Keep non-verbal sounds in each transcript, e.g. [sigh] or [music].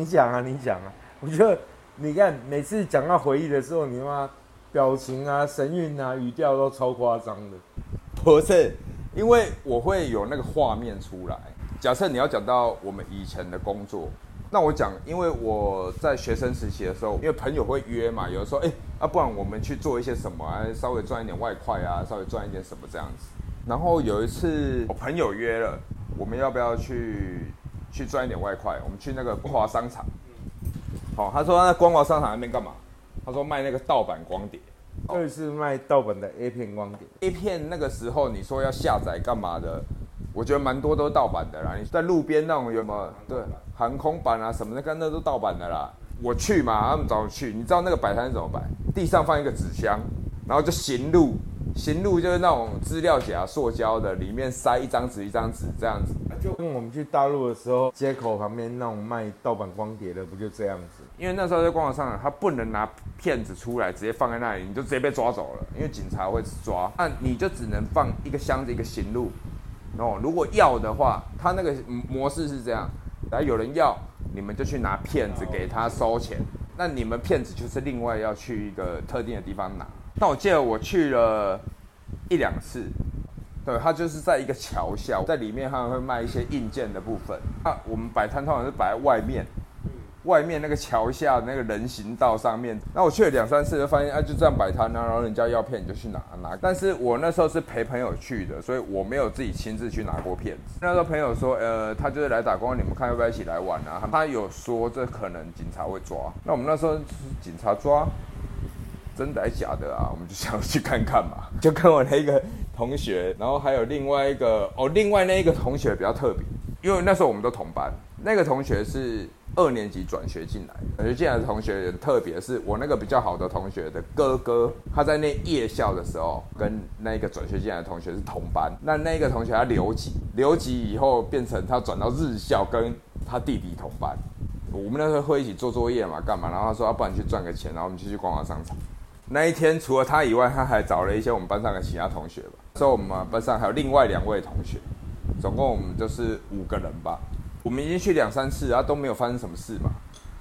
你讲啊，你讲啊。我觉得你看每次讲到回忆的时候，你妈表情啊、神韵啊、语调都超夸张的。不是，因为我会有那个画面出来。假设你要讲到我们以前的工作，那我讲，因为我在学生时期的时候，因为朋友会约嘛，有的时候，哎，啊，不然我们去做一些什么啊，稍微赚一点外快啊，稍微赚一点什么这样子。然后有一次，我朋友约了，我们要不要去去赚一点外快？我们去那个光华商场。好，他说那光华商场那边干嘛？他说卖那个盗版光碟。就是卖盗版的 A 片光碟。A 片那个时候你说要下载干嘛的？我觉得蛮多都是盗版的啦。你在路边那种有没有？对，航空版啊什么的，跟那都盗版的啦。我去嘛，他们找我去。你知道那个摆摊是怎么摆？地上放一个纸箱，然后就行路。行路就是那种资料夹，塑胶的，里面塞一张纸一张纸这样子。就跟我们去大陆的时候，街口旁边那种卖盗版光碟的，不就这样子？因为那时候在广场上，他不能拿片子出来直接放在那里，你就直接被抓走了，因为警察会抓。那你就只能放一个箱子一个行路。哦，如果要的话，他那个模式是这样：，然后有人要，你们就去拿片子给他收钱。那你们骗子就是另外要去一个特定的地方拿。那我记得我去了一两次，对，他就是在一个桥下，在里面他们会卖一些硬件的部分。那我们摆摊通常是摆在外面，外面那个桥下那个人行道上面。那我去了两三次，就发现啊，就这样摆摊啊，然后人家要片你就去拿拿。但是我那时候是陪朋友去的，所以我没有自己亲自去拿过片子。那时候朋友说，呃，他就是来打工，你们看要不要一起来玩啊？他有说这可能警察会抓。那我们那时候警察抓。真的还是假的啊？我们就想去看看嘛，就跟我那个同学，然后还有另外一个哦，另外那一个同学比较特别，因为那时候我们都同班，那个同学是二年级转学进来，转学进来的同学也特别是我那个比较好的同学的哥哥，他在那夜校的时候跟那个转学进来的同学是同班，那那个同学他留级，留级以后变成他转到日校跟他弟弟同班，我们那时候会一起做作业嘛，干嘛？然后他说要不然去赚个钱，然后我们就去逛逛商场。那一天除了他以外，他还找了一些我们班上的其他同学吧。所以我们班上还有另外两位同学，总共我们就是五个人吧。我们已经去两三次，然后都没有发生什么事嘛，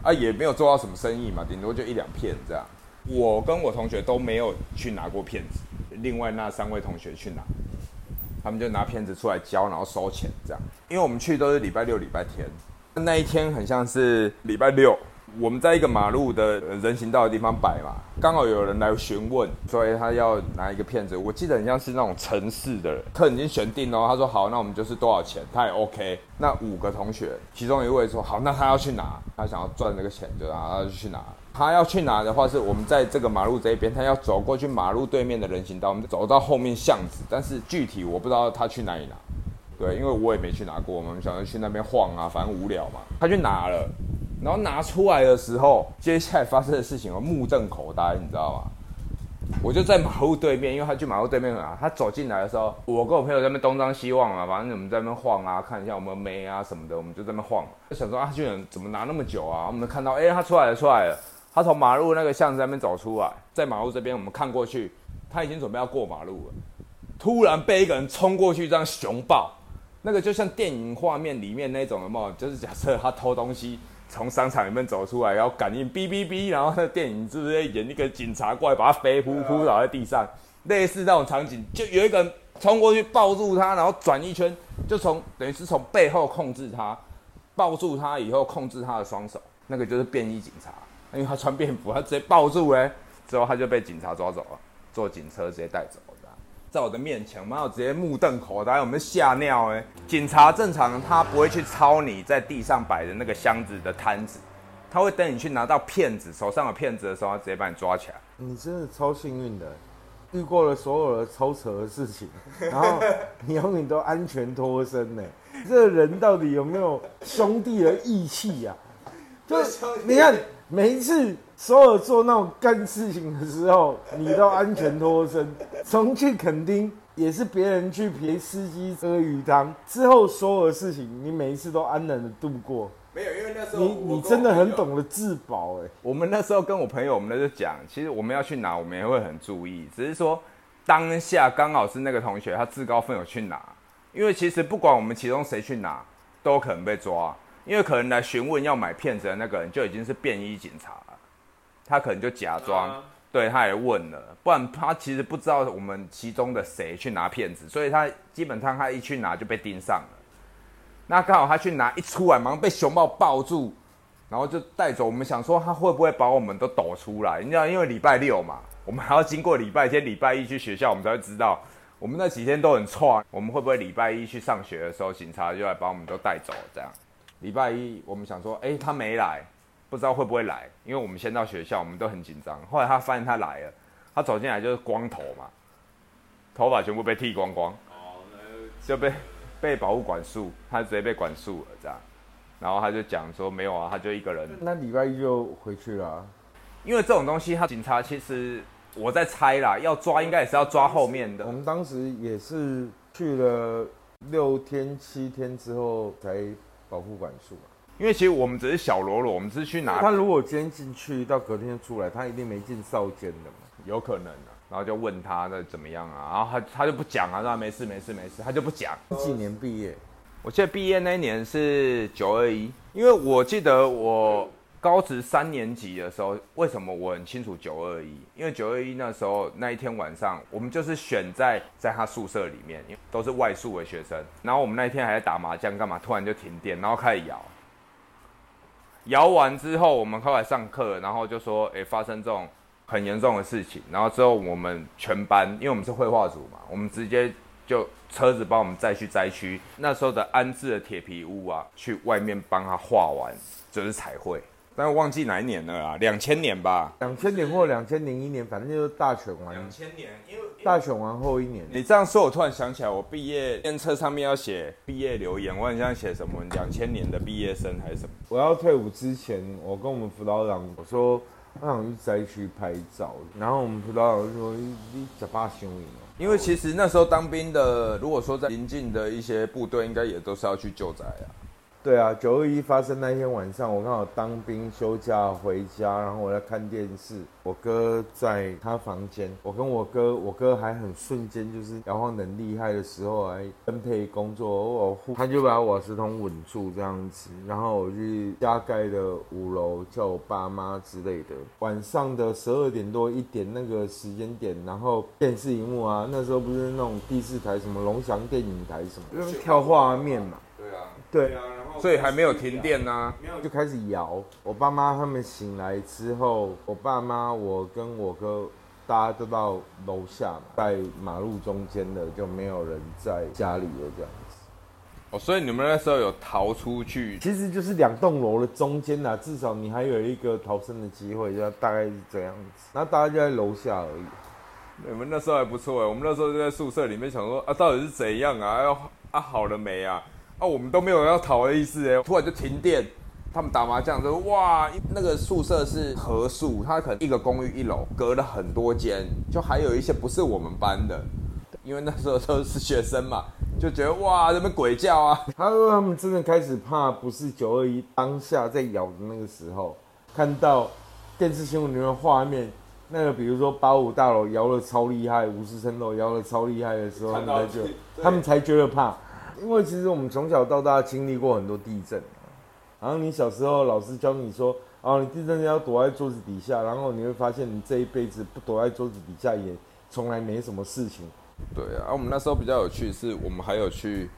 啊也没有做到什么生意嘛，顶多就一两片这样。我跟我同学都没有去拿过片子，另外那三位同学去拿，他们就拿片子出来交，然后收钱这样。因为我们去都是礼拜六、礼拜天，那一天很像是礼拜六。我们在一个马路的人行道的地方摆嘛，刚好有人来询问，所以他要拿一个片子。我记得很像是那种城市的人，客人已经选定了。他说好，那我们就是多少钱，他也 OK。那五个同学，其中一位说好，那他要去拿，他想要赚这个钱，就让他就去拿。他要去拿的话，是我们在这个马路这一边，他要走过去马路对面的人行道，我们走到后面巷子，但是具体我不知道他去哪里拿。对，因为我也没去拿过，我们想要去那边晃啊，反正无聊嘛。他去拿了。然后拿出来的时候，接下来发生的事情我目瞪口呆，你知道吗？我就在马路对面，因为他去马路对面啊。他走进来的时候，我跟我朋友在那边东张西望啊，反正我们在那边晃啊，看一下有没有妹啊什么的，我们就在那边晃。就想说啊，这人怎么拿那么久啊？我们看到，哎，他出来了，出来了。他从马路那个巷子那边走出来，在马路这边，我们看过去，他已经准备要过马路了。突然被一个人冲过去，这样熊抱，那个就像电影画面里面那种，有没有？就是假设他偷东西。从商场里面走出来，然后感应哔哔哔，然后那电影是不是演一个警察过来把他飞扑扑倒在地上？类似那种场景，就有一个人冲过去抱住他，然后转一圈，就从等于是从背后控制他，抱住他以后控制他的双手，那个就是便衣警察，因为他穿便服，他直接抱住哎，之后他就被警察抓走了，坐警车直接带走。在我的面前，妈，我直接目瞪口呆，我们吓尿哎！警察正常，他不会去抄你在地上摆的那个箱子的摊子，他会等你去拿到骗子手上有骗子的时候，他直接把你抓起来。你真的超幸运的，遇过了所有的超扯的事情，然后 [laughs] 你永远都安全脱身呢。这人到底有没有兄弟的义气呀？就你看每一次。所有做那种干事情的时候，你都安全脱身。从去垦丁也是别人去陪司机喝鱼汤之后，所有的事情你每一次都安然的度过。没有，因为那时候你你真的很懂得自保哎。我们那时候跟我朋友，我们那就讲，其实我们要去哪，我们也会很注意。只是说当下刚好是那个同学他自告奋勇去拿，因为其实不管我们其中谁去拿，都可能被抓。因为可能来询问要买片子的那个人就已经是便衣警察了，他可能就假装。啊对，他也问了，不然他其实不知道我们其中的谁去拿片子，所以他基本上他一去拿就被盯上了。那刚好他去拿一出来，马上被熊猫抱住，然后就带走。我们想说他会不会把我们都抖出来？你知道，因为礼拜六嘛，[laughs] 我们还要经过礼拜天、礼拜一去学校，我们才会知道。我们那几天都很错，我们会不会礼拜一去上学的时候，警察就来把我们都带走？这样，礼拜一我们想说，哎、他没来，不知道会不会来，因为我们先到学校，我们都很紧张。后来他发现他来了，他走进来就是光头嘛，头发全部被剃光光，就被被保护管束，他直接被管束了这样。然后他就讲说没有啊，他就一个人，那礼拜一就回去了啊、因为这种东西，他警察其实我在猜啦，要抓应该也是要抓后面的我。们当时也是去了六天七天之后才保护管束嘛。因为其实我们只是小喽啰，我们只是去拿他如果今天进去到隔天出来，他一定没进少监的嘛。有可能的、然后就问他那怎么样啊，然后他他就不讲啊，那没事没事没事，他就不讲。几年毕业？我记得毕业那一年是九二一，因为我记得我高职三年级的时候，为什么我很清楚九二一？因为九二一那时候那一天晚上，我们就是选在在他宿舍里面，因为都是外宿的学生，然后我们那一天还在打麻将，干嘛？突然就停电，然后开始摇，摇完之后我们后来上课，然后就说，诶，发生这种很严重的事情，然后之后我们全班，因为我们是绘画组嘛，我们直接就车子帮我们载去灾区，那时候的安置的铁皮屋啊，去外面帮他画完，就是彩绘。但我忘记哪一年了啊，两千年吧。两千年或两千零一年，反正就是大选完，两千年，因为大选完后一年。你这样说，我突然想起来，我毕业电车上面要写毕业留言，我很想写什么两千年的毕业生还是什么。我要退伍之前，我跟我们辅导长我说，我想去灾区拍照，然后我们辅导长就说：“你你假巴凶你哦。因为其实那时候当兵的，如果说在临近的一些部队，应该也都是要去救灾啊。”对啊，九二一发生那天晚上，我刚好当兵休假回家，然后我在看电视，我哥在他房间，我跟我哥，我哥还很瞬间就是摇晃得很厉害的时候还分配工作，我护他就把瓦斯桶稳住这样子，然后我去加盖的五楼叫我爸妈之类的，晚上的十二点多一点那个时间点，然后电视荧幕啊，那时候不是那种第四台什么龙翔电影台什么，就是跳画面嘛，对啊，对。啊，所以还没有停电呢、就开始摇。我爸妈他们醒来之后，我爸妈、我跟我哥，大家都到楼下嘛，在马路中间的就没有人在家里了，这样子。哦，所以你们那时候有逃出去？其实就是两栋楼的中间啦，至少你还有一个逃生的机会，就大概是这样子。那大家就在楼下而已。你们那时候还不错哎，我们那时候就在宿舍里面想说啊，到底是怎样啊？要啊好了没啊？啊，我们都没有要逃的意思哎，突然就停电。他们打麻将说哇，那个宿舍是合宿，它可能一个公寓一楼隔了很多间，就还有一些不是我们班的，因为那时候都是学生嘛，就觉得哇，这边鬼叫啊，他说他们真的开始怕，不是九二一当下在摇的那个时候，看到电视新闻里面的画面，那个比如说八五大楼摇的超厉害，五十层楼摇的超厉害的时候，他看到们才觉得他们才觉得怕，因为其实我们从小到大经历过很多地震，然后你小时候老师教你说，哦，你地震要躲在桌子底下，然后你会发现你这一辈子不躲在桌子底下也从来没什么事情。对啊，啊我们那时候比较有趣，是我们还有去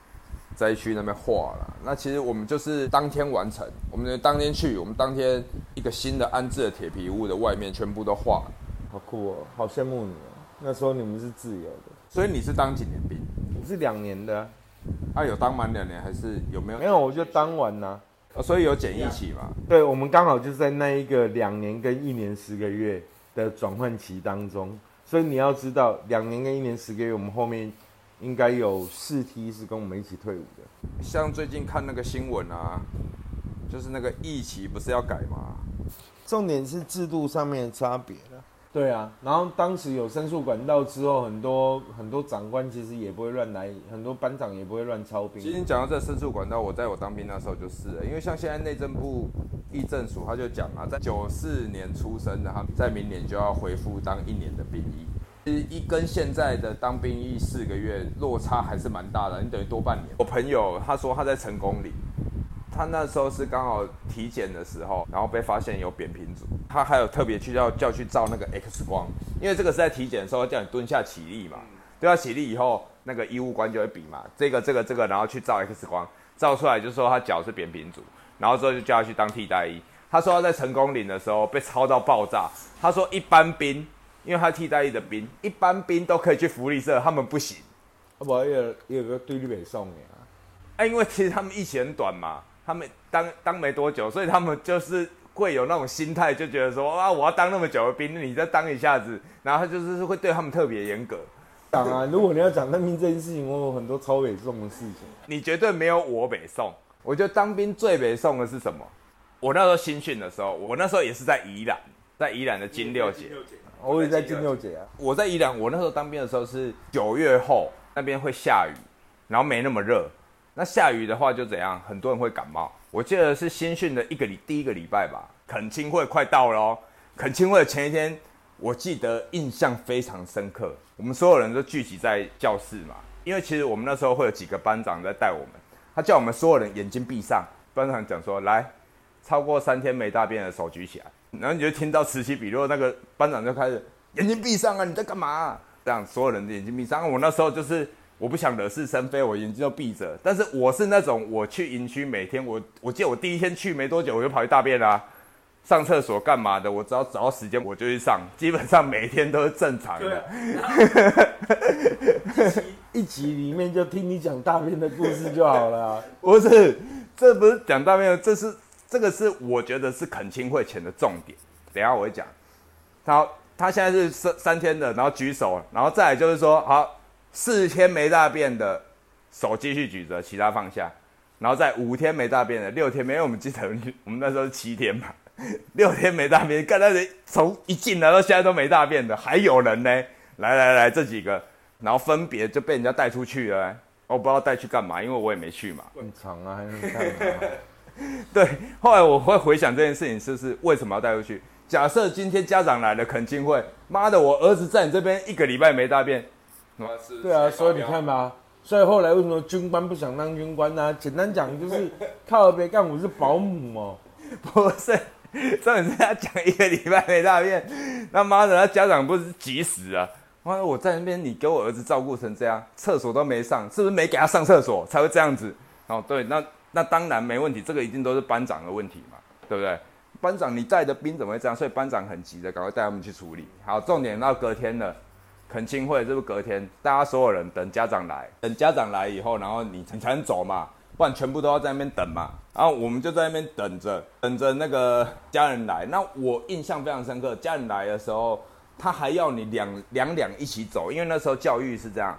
灾区那边画了。那其实我们就是当天完成，我们当天去，我们当天一个新的安置的铁皮屋的外面全部都画了。好酷哦，好羡慕你哦。那时候你们是自由的，所以你是当几年兵？我是两年的啊、啊，有当满两年还是有没有？没有，我就当完呐、哦所以有检疫期嘛？对，我们刚好就在那一个两年跟一年十个月的转换期当中，所以你要知道，两年跟一年十个月，我们后面应该有四梯是跟我们一起退伍的。像最近看那个新闻啊，就是那个疫期不是要改吗？重点是制度上面的差别了。对啊，然后当时有申诉管道之后，很多很多长官其实也不会乱来，很多班长也不会乱操兵。其实你讲到这申诉管道，我在我当兵那时候就是了，因为像现在内政部议政署他就讲啊，在九四年出生的，他在明年就要恢复当一年的兵役。其实一跟现在的当兵役四个月落差还是蛮大的，你等于多半年。我朋友他说他在成功里，他他那时候是刚好体检的时候，然后被发现有扁平足，他还有特别去叫叫去照那个 X 光，因为这个是在体检的时候叫你蹲下起立嘛，蹲下起立以后，那个医务官就会比嘛，这个这个这个，然后去照 X 光，照出来就说他脚是扁平足，然后之后就叫他去当替代役。他说他在成功岭的时候被操到爆炸，他说一般兵，因为他替代役的兵，一般兵都可以去福利社，他们不行。啊不，有有个对立北送的啊，哎，因为其实他们疫情很短嘛，他们当当没多久，所以他们就是会有那种心态，就觉得说啊，我要当那么久的兵，你再当一下子，然后他就是会对他们特别严格。讲啊，如果你要讲当兵这件事情，我有很多超北宋的事情。你绝对没有我北宋，我觉得当兵最北宋的是什么？我那时候新训的时候，我那时候也是在宜兰，在宜兰的金六姐，我也在金六姐啊。我在宜兰，我那时候当兵的时候是九月后，那边会下雨，然后没那么热。那下雨的话就怎样？很多人会感冒。我记得是新训的一个礼第一个礼拜吧，恳亲会快到了哦。恳亲会的前一天，我记得印象非常深刻。我们所有人都聚集在教室嘛，因为其实我们那时候会有几个班长在带我们，他叫我们所有人眼睛闭上。班长讲说：“来，超过三天没大便的手举起来。”然后你就听到此起彼落，那个班长就开始眼睛闭上啊，你在干嘛？这样所有人的眼睛闭上。我那时候就是我不想惹是生非，我眼睛就闭着。但是我是那种我去营区每天，我我记得我第一天去没多久，我就跑去大便啦、上厕所干嘛的？我只要找到时间我就去上，基本上每天都是正常的。[laughs] 一集里面就听你讲大便的故事就好了啊。[laughs] 不是，这不是讲大便，这是这个是我觉得是恳亲会前的重点。等一下我会讲。他他现在是三三天的，然后举手，然后再来就是说，好，四天没大便的手继续举着，其他放下。然后在五天没大便的，六天没，因为我们记得我们那时候是七天嘛，[laughs] 六天没大便，看那人从一进来到现在都没大便的，还有人呢。来来来，这几个，然后分别就被人家带出去了。我不知道带去干嘛，因为我也没去嘛。很长啊，还能干嘛？[laughs] 对，后来我会回想这件事情，是不是为什么要带出去？假设今天家长来了肯定会，妈的，我儿子在你这边一个礼拜没大便，对啊，所以你看吧，所以后来为什么军官不想当军官呢、简单讲就是 [laughs] 靠别干，我是保姆哦。[laughs] 不是，重点是他讲一个礼拜没大便，那妈的，他家长不是急死啊！妈的，我在那边，你给我儿子照顾成这样，厕所都没上，是不是没给他上厕所才会这样子？哦，对，那那当然没问题，这个一定都是班长的问题嘛，对不对？班长你带的兵怎么会这样？所以班长很急的，赶快带他们去处理。好，重点到隔天了，恳亲会这不是隔天，大家所有人等家长来，等家长来以后，然后你你才能走嘛，不然全部都要在那边等嘛。然后我们就在那边等着，等着那个家人来。那我印象非常深刻，家人来的时候，他还要你两两两一起走，因为那时候教育是这样，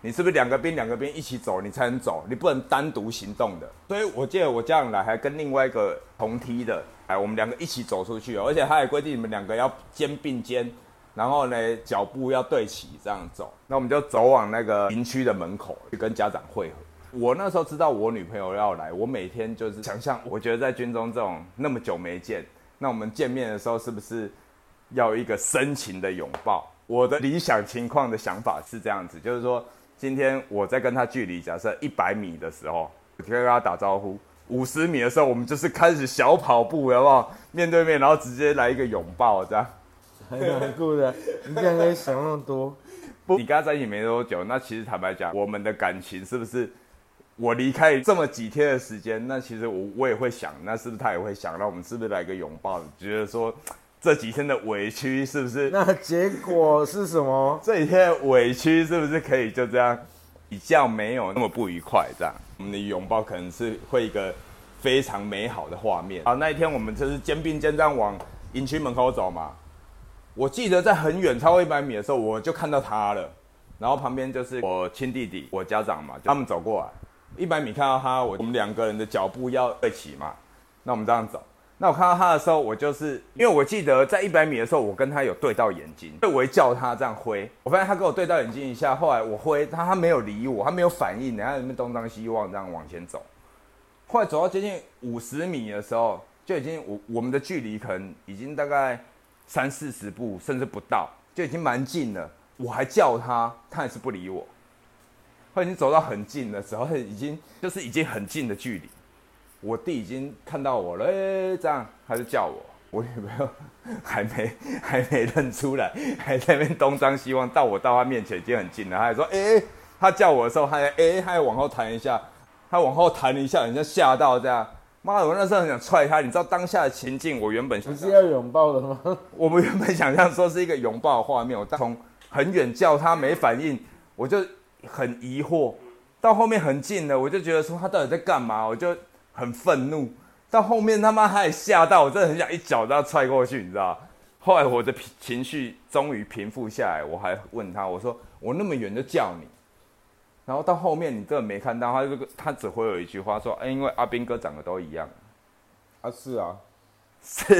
你是不是两个兵两个兵一起走，你才能走，你不能单独行动的。所以我记得我家人来还跟另外一个同梯的，哎，我们两个一起走出去，而且他还规定你们两个要肩并肩，然后呢脚步要对齐这样走。那我们就走往那个营区的门口去跟家长会合。我那时候知道我女朋友要来，我每天就是想象，我觉得在军中这种那么久没见，那我们见面的时候是不是要一个深情的拥抱？我的理想情况的想法是这样子，就是说今天我在跟她距离假设一百米的时候，我就跟她打招呼；五十米的时候，我们就是开始小跑步，好不好？面对面，然后直接来一个拥抱，这样。还蛮酷的，你竟然可以想那么多。不，你跟他在一起没多久，那其实坦白讲，我们的感情是不是？我离开这么几天的时间，那其实我我也会想，那是不是他也会想，那我们是不是来个拥抱？觉得说这几天的委屈是不是？[laughs] 那结果是什么？这几天的委屈是不是可以就这样比较没有那么不愉快？这样我们的拥抱可能是会一个非常美好的画面。啊，那一天我们就是肩并肩这样往营区门口走嘛。我记得在很远超过一百米的时候，我就看到他了，然后旁边就是我亲弟弟、我家长嘛，他们走过来。一百米看到他，我我们两个人的脚步要对齐嘛，那我们这样走。那我看到他的时候，我就是因为我记得在一百米的时候，我跟他有对到眼睛，所以我会叫他这样挥。我发现他跟我对到眼睛一下，后来我挥他，他没有理我，他没有反应，然后那边东张西望这样往前走。后来走到接近五十米的时候，就已经我我们的距离可能已经大概三四十步，甚至不到，就已经蛮近了。我还叫他，他还是不理我。他已经走到很近的时候，已经就是已经很近的距离，我弟已经看到我了，哎，这样他就叫我，我女朋友还没还没认出来，还在那边东张西望，到我到他面前已经很近了，他还说，哎，他叫我的时候，他还哎，他还往后弹一下，他往后弹一下，人家吓到这样。妈的！我那时候很想踹他，你知道当下的情境，我原本不是要拥抱的吗？[laughs] 我们原本想象说是一个拥抱的画面，我从很远叫他没反应，我就很疑惑，到后面很近了，我就觉得说他到底在干嘛，我就很愤怒。到后面他妈他也吓到，我真的很想一脚都要踹过去，你知道后来我的情绪终于平复下来，我还问他，我说我那么远就叫你。然后到后面你根本没看到，他这个他只会有一句话说：“哎，因为阿斌哥长得都一样。”啊，是啊，[laughs] 是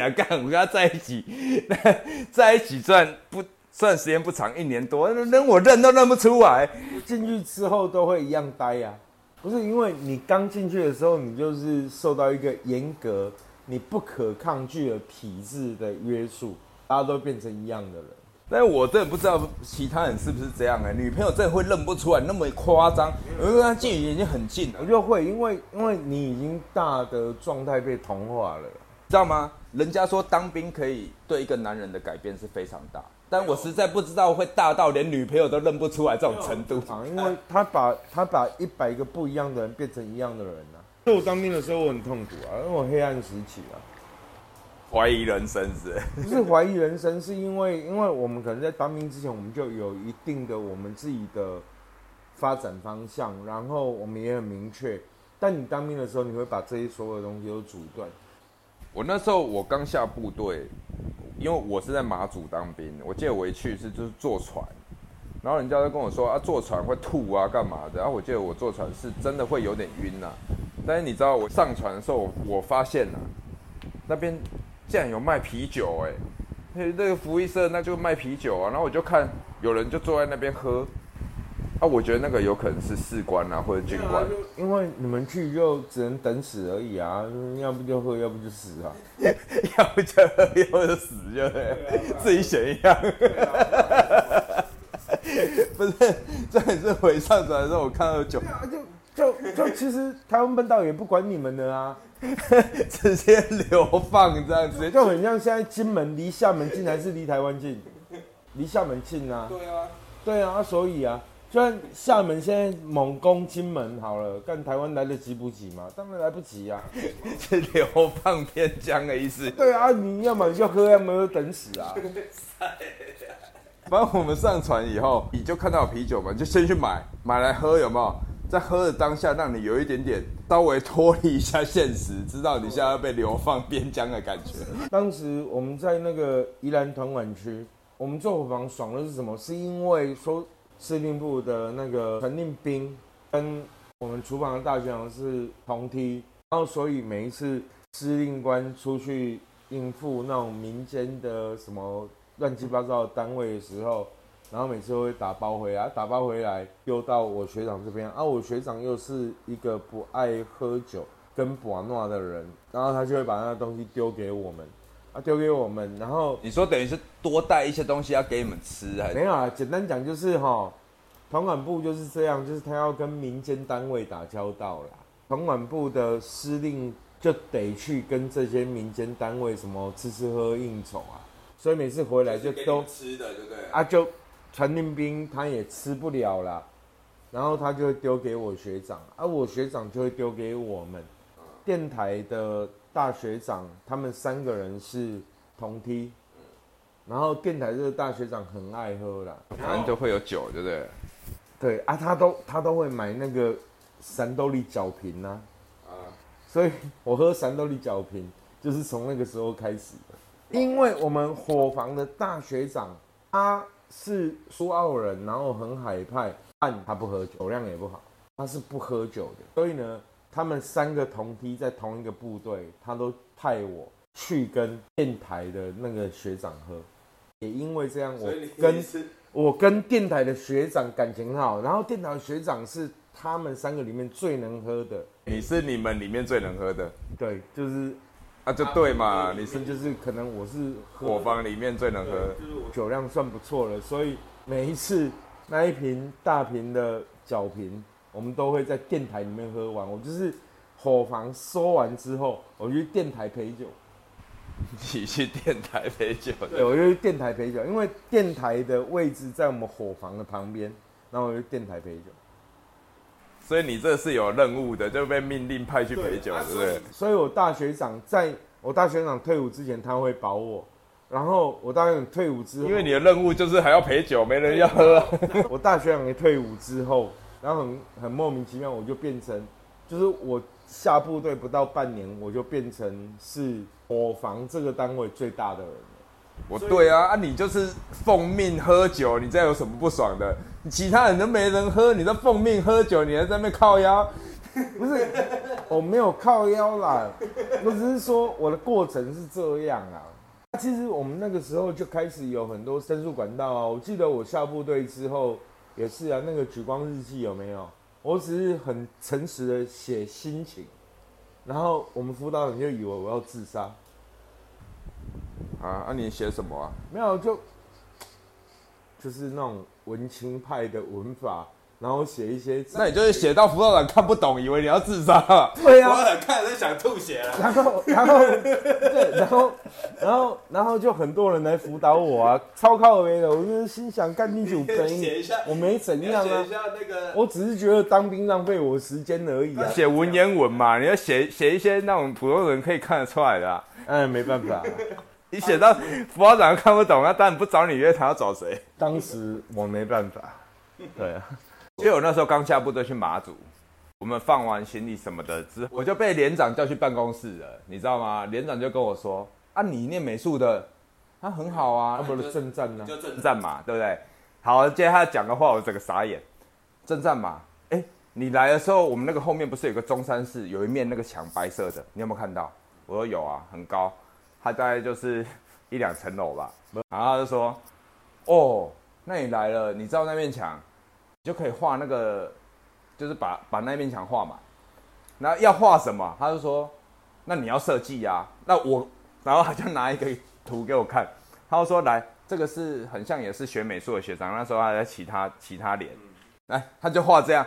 啊，干我跟他在一起，[laughs] 在一起算不算时间不长，一年多，连我认都认不出来。进去之后都会一样呆呀，不是因为你刚进去的时候，你就是受到一个严格、你不可抗拒的体制的约束，大家都变成一样的人。但是我真的不知道其他人是不是这样哎，女朋友真的会认不出来那么夸张，因为他距离已经很近了，我就会，因为因为你已经大的状态被同化了，知道吗？人家说当兵可以对一个男人的改变是非常大，但我实在不知道会大到连女朋友都认不出来这种程度啊，因为他把他把一百个不一样的人变成一样的人呐。我当兵的时候我很痛苦啊，因为我黑暗时期啊。怀疑人生是？[laughs] 不是怀疑人生，是因为因为我们可能在当兵之前，我们就有一定的我们自己的发展方向，然后我们也很明确。但你当兵的时候，你会把这些所有的东西都阻断。我那时候我刚下部队，因为我是在马祖当兵，我记得我一去是就是坐船，然后人家都跟我说啊，坐船会吐啊，干嘛的？然后我记得我坐船是真的会有点晕呐。但是你知道我上船的时候，我发现啊，那边。竟然有卖啤酒哎！那那个福利社那就卖啤酒啊，然后我就看有人就坐在那边喝。啊，我觉得那个有可能是士官啊或者军官，因为你们去就只能等死而已啊，要不就喝，要不就死啊，[laughs] 要不就喝，要不就死，就自己选一样。[laughs] 不是，这也是回上船的时候我看到酒，就就就其实台湾笨道也不管你们的啊。[laughs] 直接流放这样子，就很像现在金门离厦门近还是离台湾近？离厦门近啊。对啊，对啊，所以啊，虽然厦门现在猛攻金门好了，但台湾来得及不及嘛？当然来不及啊，[laughs] 是流放边疆的意思。对啊，你要么就喝，要么就等死啊。反正我们上船以后，你就看到有啤酒嘛，你就先去买，买来喝，有没有？在喝的当下，让你有一点点稍微脱离一下现实，知道你现在要被流放边疆的感觉。当时我们在那个宜兰团管区，我们做伙房爽的是什么？是因为说司令部的那个陈令兵跟我们厨房的大学长是同梯，然后所以每一次司令官出去应付那种民间的什么乱七八糟的单位的时候。然后每次都会打包回来，打包回来丢到我学长这边啊。我学长又是一个不爱喝酒跟玩闹的人，然后他就会把那个东西丢给我们啊，丢给我们。然后你说等于是多带一些东西要给你们吃还是？没有啊，简单讲就是哈，团管部就是这样，就是他要跟民间单位打交道啦。团管部的司令就得去跟这些民间单位什么吃吃喝应酬啊，所以每次回来就都吃的，对不对？啊就。传令兵他也吃不了了，然后他就会丢给我学长，而我学长就会丢给我们。电台的大学长，他们三个人是同梯，然后电台这个大学长很爱喝啦，反正都会有酒，对不对？对啊，他都他都会买那个三豆利角瓶呐，啊，所以我喝三豆利角瓶就是从那个时候开始的，因为我们伙房的大学长他。是苏澳人，然后很海派，但他不喝酒，酒量也不好，他是不喝酒的。所以呢，他们三个同梯在同一个部队，他都派我去跟电台的那个学长喝。也因为这样，我跟我跟电台的学长感情好，然后电台的学长是他们三个里面最能喝的。你是你们里面最能喝的？对，就是。那就对嘛，女生就是可能我是伙房里面最能喝，酒量算不错了，所以每一次那一瓶大瓶的酒瓶，我们都会在电台里面喝完。我就是伙房收完之后，我去电台陪酒。你去电台陪酒？对，我就去电台陪酒，因为电台的位置在我们伙房的旁边，然后我就电台陪酒。所以你这是有任务的，就被命令派去陪酒，对不对？所以我大学长在我大学长退伍之前，他会保我。然后我大学长退伍之后，因为你的任务就是还要陪酒，没人要喝。[laughs] 我大学长一退伍之后，然后很很莫名其妙，我就变成，就是我下部队不到半年，我就变成是我房这个单位最大的人。我对啊，啊你就是奉命喝酒，你这有什么不爽的？其他人都没人喝，你都奉命喝酒，你还在那边靠腰？[laughs] 不是，我没有靠腰啦，[laughs] 我只是说我的过程是这样啊。其实我们那个时候就开始有很多申诉管道啊。我记得我下部队之后也是啊，那个举光日记有没有？我只是很诚实的写心情，然后我们辅导员就以为我要自杀。啊，那你写什么啊？没有，就就是那种文青派的文法。然后写一些，那你就是写到辅导长看不懂，以为你要自杀。对啊，辅导长看了都想吐血了。然后，然后，对，然后，然后，然后就很多人来辅导我啊，[laughs] 超靠背的。我就心想，干你酒杯，写一下，我没怎样啊。写一下那个，我只是觉得当兵浪费我时间而已啊。写文言文嘛，你要写写一些那种普通人可以看得出来的。哎，没办法，你写到辅导长看不懂，那当然不找你约，他要找谁？当时我没办法，对啊。因为我那时候刚下部队去马祖，我们放完行李什么的之后，我就被连长叫去办公室了，你知道吗？连长就跟我说：“啊，你念美术的，他很好啊，不是正战呢，就正战嘛，对不对？”好，接着他讲的话，我整个傻眼。正战嘛，哎，你来的时候，我们那个后面不是有个中山市，有一面那个墙白色的，你有没有看到？我说有啊，很高，他大概就是一两层楼吧。然后他就说：“哦，那你来了，你知道那面墙？”你就可以画那个，就是把把那面墙画嘛。那要画什么？他就说，那你要设计呀。那我，然后他就拿一个图给我看，他就说，来，这个是很像也是学美术的学长，那时候还在其他其他脸，来，他就画这样。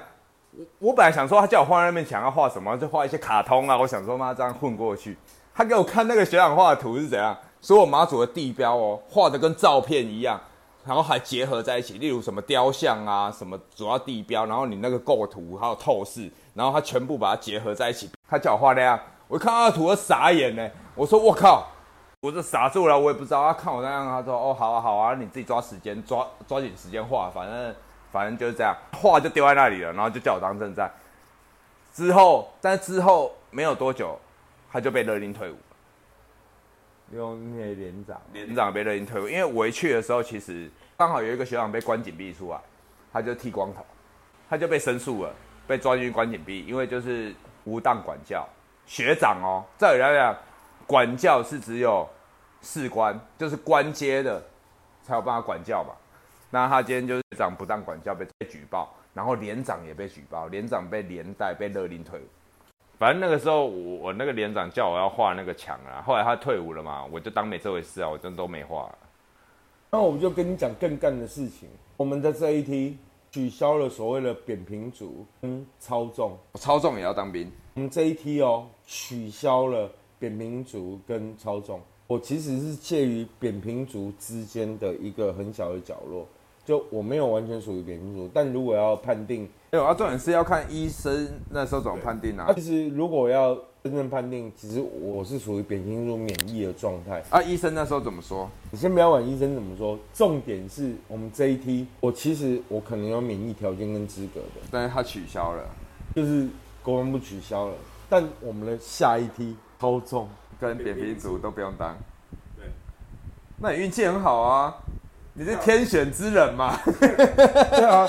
我我本来想说他叫我画那面墙要画什么，就画一些卡通啊。我想说妈这样混过去。他给我看那个学长画的图是怎样，所有马祖的地标哦，画的跟照片一样。然后还结合在一起，例如什么雕像啊，什么主要地标，然后你那个构图还有透视，然后他全部把它结合在一起。他叫我画那样，我看他的图我傻眼呢。我说我靠，我这傻住了，我也不知道。他看我那样，他说哦好啊好啊，你自己抓时间抓抓紧时间画，反正反正就是这样，画就丢在那里了，然后就叫我当正在。之后，但之后没有多久，他就被勒令退伍。用那连长，连长被勒令退伍，因为我一去的时候，其实刚好有一个学长被关紧闭出来，他就剃光头，他就被申诉了，被抓进去关紧闭，因为就是无当管教。学长哦，这里来讲，管教是只有士官，就是官阶的才有办法管教嘛。那他今天就是长不当管教被被举报，然后连长也被举报，连长被连带被勒令退伍。反正那个时候，我我那个连长叫我要画那个墙啊，后来他退伍了嘛，我就当没这回事啊，我真都没画。那我就跟你讲更干的事情，我们的这一梯取消了所谓的扁平足跟操纵，操纵也要当兵。我们这一梯哦，取消了扁平足跟超重，我其实是介于扁平足之间的一个很小的角落。就我没有完全属于扁平足，但如果要判定，没有啊，重点是要看医生那时候怎么判定啊。其实如果要真正判定，其实我是属于扁平足免疫的状态啊。医生那时候怎么说？你先不要管医生怎么说，重点是我们这一梯，我其实我可能有免疫条件跟资格的，但是他取消了，就是国防部取消了，但我们的下一梯超重跟扁平足都不用当。对，那你运气很好啊。你是天选之人嘛？[laughs] 对啊，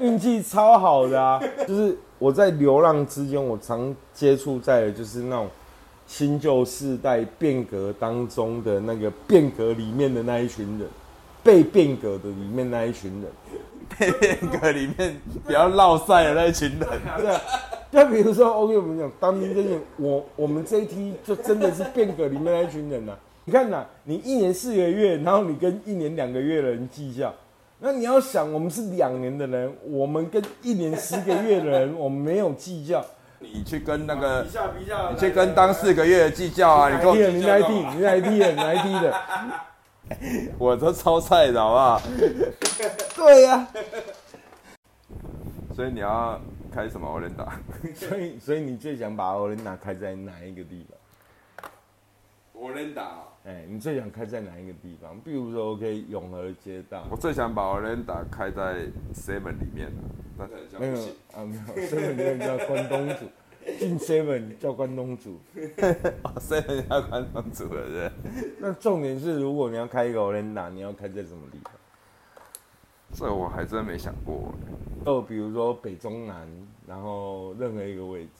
运气超好的啊！就是我在流浪之间，我常接触在的就是那种新旧世代变革当中的那个变革里面的那一群人，被变革的里面那一群人，被变革里面比较落赛的那一群人。对啊，就比如说，OK，我们讲当兵这些，我我们这一批就真的是变革里面那一群人呐。你看呐，你一年四个月，然后你跟一年两个月的人计较，那你要想，我们是两年的人，我们跟一年十个月的人，我们没有计较，你去跟那个比，较比较，你去跟当四个月的计较啊！你跟我，你哪一踢？你哪一踢的？你哪一踢的？我都超菜的好不好？对呀、所以你要开什么欧联达？所以所以你最想把欧伦达开在哪一个地方？我能打，哎、你最想开在哪一个地方？比如说，OK，永和街道我，最想把欧联达开在 Seven 里面没有啊，没有，seven 里面叫关东煮，进 seven 叫关东煮。[laughs] 哦 Seven 叫关东煮了，是？[laughs] 那重点是，如果你要开一个 Orenda，，你要开在什么地方？这我还真没想过。就比如说北中南，然后任何一个位置。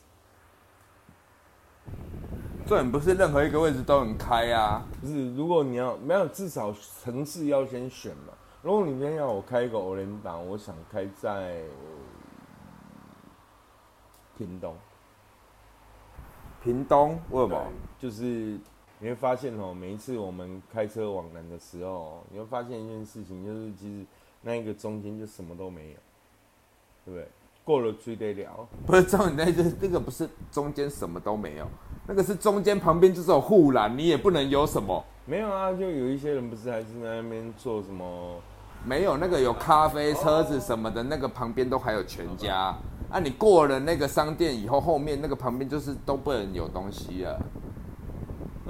重点不是任何一个位置都能开啊。不是，如果你要没有，至少城市要先选嘛。如果你今天要我开一个欧联达，我想开在屏东，屏东为什么？就是你会发现哦，每一次我们开车往南的时候，你会发现一件事情，就是其实那一个中间就什么都没有，对不对？过了追得了，不是重点在这这个不是中间什么都没有，那个是中间旁边就是有护栏，你也不能有什么。没有啊，就有一些人不是还是在那边做什么？没有那个有咖啡车子什么的，那个旁边都还有全家。啊，你过了那个商店以后，后面那个旁边就是都不能有东西了。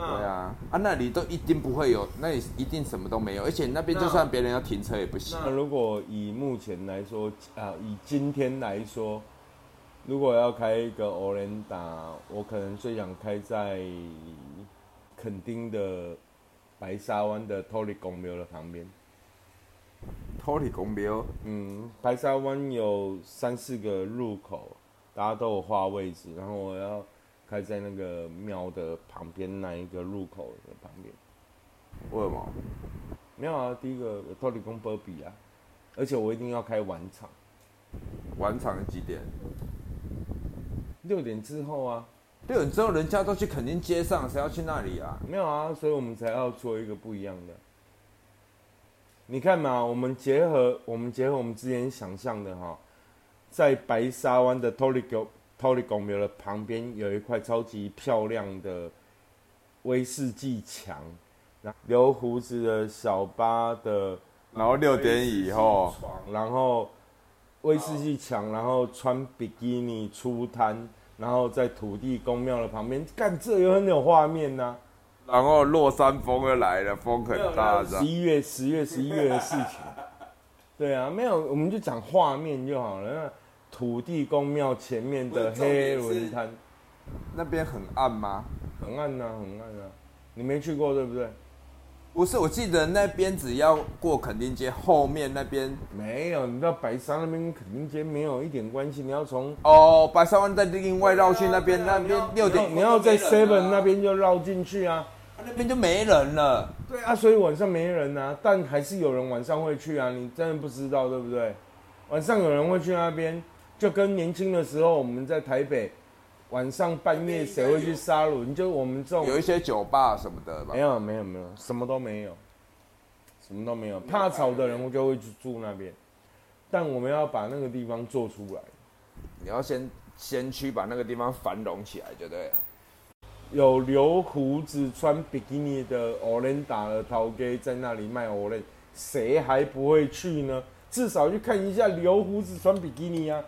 对啊，啊那里都一定不会有，那里一定什么都没有，而且那边就算别人要停车也不行。那如果以目前来说，啊，以今天来说，如果要开一个欧联达，我可能最想开在垦丁的白沙湾的托里公庙的旁边。脱离公庙，嗯，白沙湾有三四个入口，大家都有画位置，然后我要开在那个庙的旁边那一个入口的旁边。为什么？没有啊，第一个托里公波比啊，而且我一定要开晚场，晚场几点？六点之后啊。六点之后人家都去垦丁街上，谁要去那里啊？没有啊，所以我们才要做一个不一样的。你看嘛，我们结合我们结合我们之前想象的哈，在白沙湾的 t i g o 庙的旁边有一块超级漂亮的威士忌墙，然后留胡子的小巴的，然后六点以后，然后威士忌墙，然后穿比基尼出摊，然后在土地公庙的旁边，干这有很有画面呐、然后落山风又来了，风很大，十一月、十月、十一月的事情。对啊，没有，我们就讲画面就好了。那土地公庙前面的黑轮滩，那边很暗吗？很暗呐、很暗啊。你没去过对不对？不是，我记得那边只要过垦丁街后面那边没有，你到白沙那边跟垦丁街没有一点关系。你要从哦，白沙湾再另外绕去那边，那边六点你要在 Seven 啊那边就绕进去啊。那边就没人了。对啊，所以晚上没人啊，但还是有人晚上会去啊。你真的不知道对不对？晚上有人会去那边，就跟年轻的时候我们在台北晚上半夜谁会去沙仑？就我们这种有一些酒吧什么的吧没。有没有没有，什么都没有，什么都没有。怕吵的人就会去住那边，但我们要把那个地方做出来。你要先先去把那个地方繁荣起来，就对了。有留胡子、穿比基尼的 o r e n 的陶给在那里卖 o r e n 谁还不会去呢？至少去看一下留胡子穿比基尼啊！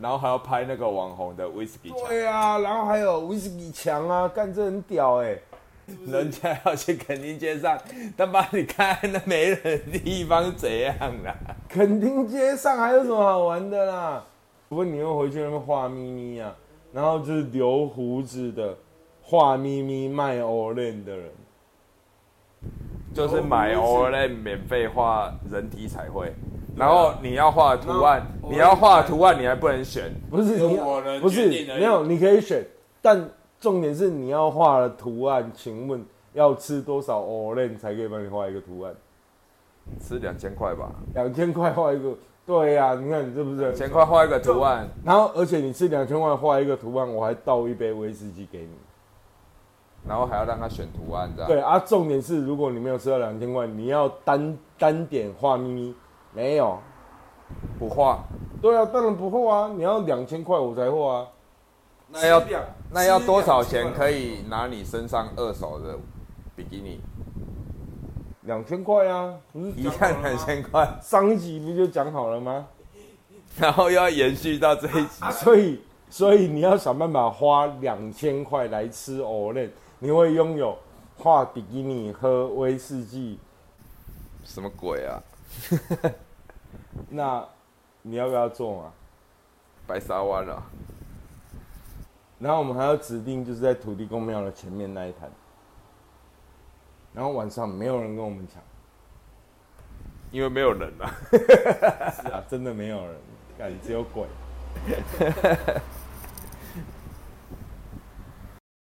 然后还要拍那个网红的 whisky 墙，对啊，然后还有威士忌墙啊，干这很屌哎、人家要去垦丁街上，他把你开那没人的地方怎样啦？垦丁街上还有什么好玩的啦？不过你又回去那边画咪咪啊，然后就是留胡子的画咪咪卖 o r e n 的人，就是买 o l e 免费画人体彩绘，然后你要画图案，你要画图案你还不能选，不是你我能不是没有，你可以选，但重点是你要画的图案，请问要吃多少 o r e n 才可以帮你画一个图案？吃两千块吧，两千块画一个，对呀、你看你是不是？两千块画一个图案，然后而且你吃两千块画一个图案，我还倒一杯威士忌给你。然后还要让他选图案，这样。对啊，重点是如果你没有吃到两千块，你要单单点画咪咪，没有。不画，对啊，当然不画啊，你要两千块我才画啊。那要那要多少钱可以拿你身上二手的比基尼？两千块啊，不是一样两千块，上一集不就讲好了吗？[laughs] 然后又要延续到这一集。所以，所以你要想办法花两千块来吃 l e 你会拥有画比基尼、喝威士忌。什么鬼啊？[laughs] 那你要不要做嘛？白沙湾啊？然后我们还要指定就是在土地公庙的前面那一摊，然后晚上没有人跟我们抢因为没有人啊。[laughs] 啊，真的没有人，感觉只有鬼。[laughs]